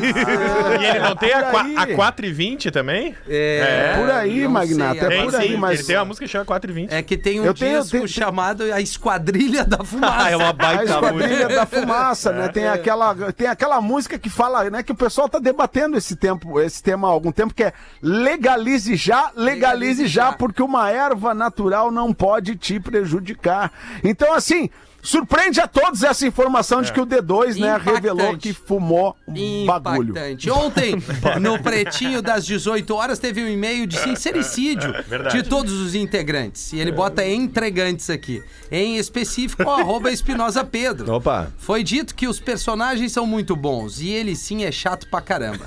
E ele não tem a, por qua- aí. a 4,20 também? É, Por aí, Magnata, é Tem por aí, mas- ele tem uma música que chama 4,20. É que tem um Eu tenho- disco tem- chamado A Esquadrilha da Fumaça. é uma A baita esquadrilha música. da fumaça, né? Tem aquela, tem aquela música que fala, né? Que o pessoal tá debatendo esse tempo, esse tema há algum tempo, que é legalize já, legalize, Legalize já, já. porque uma erva natural não pode te prejudicar. Então, assim, surpreende a todos essa informação de que o D2, né, Impactante. revelou que fumou um bagulho. Impactante. Ontem, no Pretinho das 18 horas, teve um e-mail de sincericídio verdade. de todos os integrantes. E ele bota entregantes aqui. Em específico, arroba Espinosa Pedro. Opa. Foi dito que os personagens são muito bons e ele sim é chato pra caramba.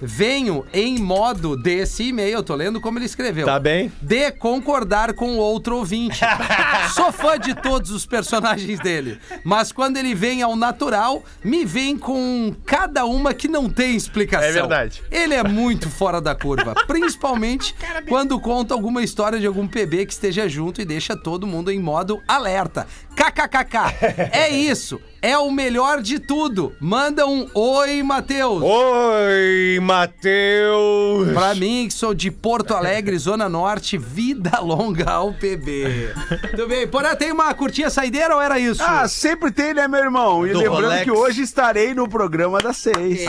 Venho em modo desse e-mail, eu tô lendo como ele escreveu. Tá bem? De concordar com outro ouvinte. Sou fã de todos os personagens dele, mas quando ele vem ao natural, me vem com cada uma que não tem explicação. É verdade. Ele é muito fora da curva, principalmente quando conta alguma história de algum PB que esteja junto e deixa todo mundo em modo alerta. KKKK. É isso. É o melhor de tudo. Manda um oi, Matheus. Oi, Matheus! Pra mim, que sou de Porto Alegre, Zona Norte, vida longa ao PB. Tudo bem. Porã, tem uma curtinha saideira ou era isso? Ah, sempre tem, né, meu irmão? E Do lembrando Rolex. que hoje estarei no programa das seis.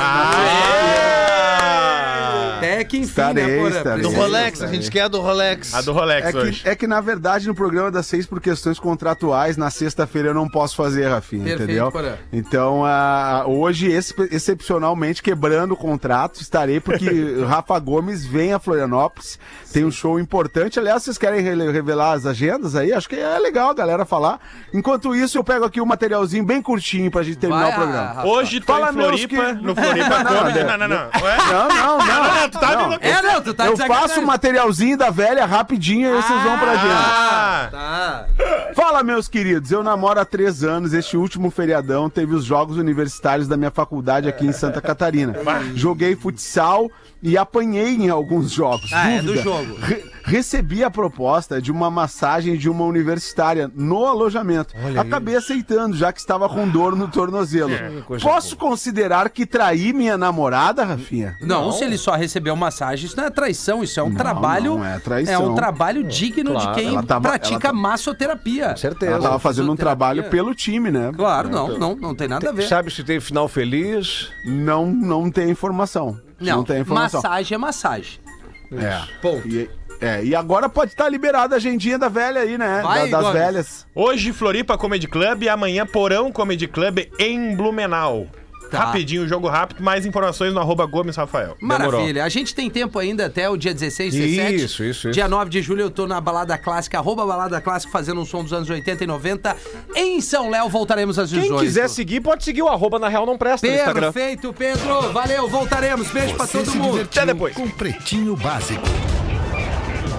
Até que enfim, Estarei, né, Porã? estarei. Do Precisa. Rolex, a gente quer a do Rolex. A do Rolex É hoje. que, é que, na verdade, no programa das seis, por questões contratuais, na sexta-feira eu não posso fazer, Rafinha, Perfeito, entendeu? Porã. Então, ah, hoje, ex- excepcionalmente, quebrando o contrato, estarei, porque o Rafa Gomes vem a Florianópolis, tem um show importante. Aliás, vocês querem rele- revelar as agendas aí? Acho que é legal a galera falar. Enquanto isso, eu pego aqui um materialzinho bem curtinho pra gente terminar Vai, o programa. Rafa. Hoje tô Fala, em Floripa, que- no Floripa Não, não, Comedy. não. Não, não, não. Não, não, não. não, tu tá me Não. É, não, tu tá Eu faço um materialzinho da velha rapidinho e vocês vão pra agenda. Ah, Tá. Fala, meus queridos. Eu namoro há três anos. Este último feriadão teve os jogos universitários da minha faculdade aqui em Santa Catarina. Joguei futsal e apanhei em alguns jogos. Ah, é do Dúvida. jogo. Re- recebi a proposta de uma massagem de uma universitária no alojamento. Acabei aceitando, já que estava com dor no tornozelo. Posso considerar que traí minha namorada, Rafinha? Não, se ele só recebeu massagem, isso não é traição, isso é um Não, trabalho. não é traição. É um trabalho digno Claro, de quem ela tava- pratica tá- massoterapia. certeza. Ela tava fazendo um trabalho pelo time, né? Claro, não, não, não tem nada a ver. Sabe se tem final feliz? Não, não tem informação. Não, Não, tem informação. massagem é massagem. É. Ponto. E, é, e agora pode estar liberada a agendinha da velha aí, né? Vai, Da- das Gomes. velhas. Hoje, Floripa Comedy Club e amanhã Porão Comedy Club em Blumenau. Tá. Rapidinho, jogo rápido. Mais informações no arroba Gomes Rafael. Maravilha. A gente tem tempo ainda até o dia 16, 17. Isso, isso, isso. Dia 9 de julho eu tô na Balada Clássica, arroba Balada Clássica, fazendo um som dos anos 80 e 90. Em São Léo, voltaremos às 18. Quem quiser seguir, pode seguir o arroba na real não presta no Instagram. Perfeito, Pedro. Valeu, voltaremos. Beijo pra todo mundo. Até depois. com Pretinho Básico.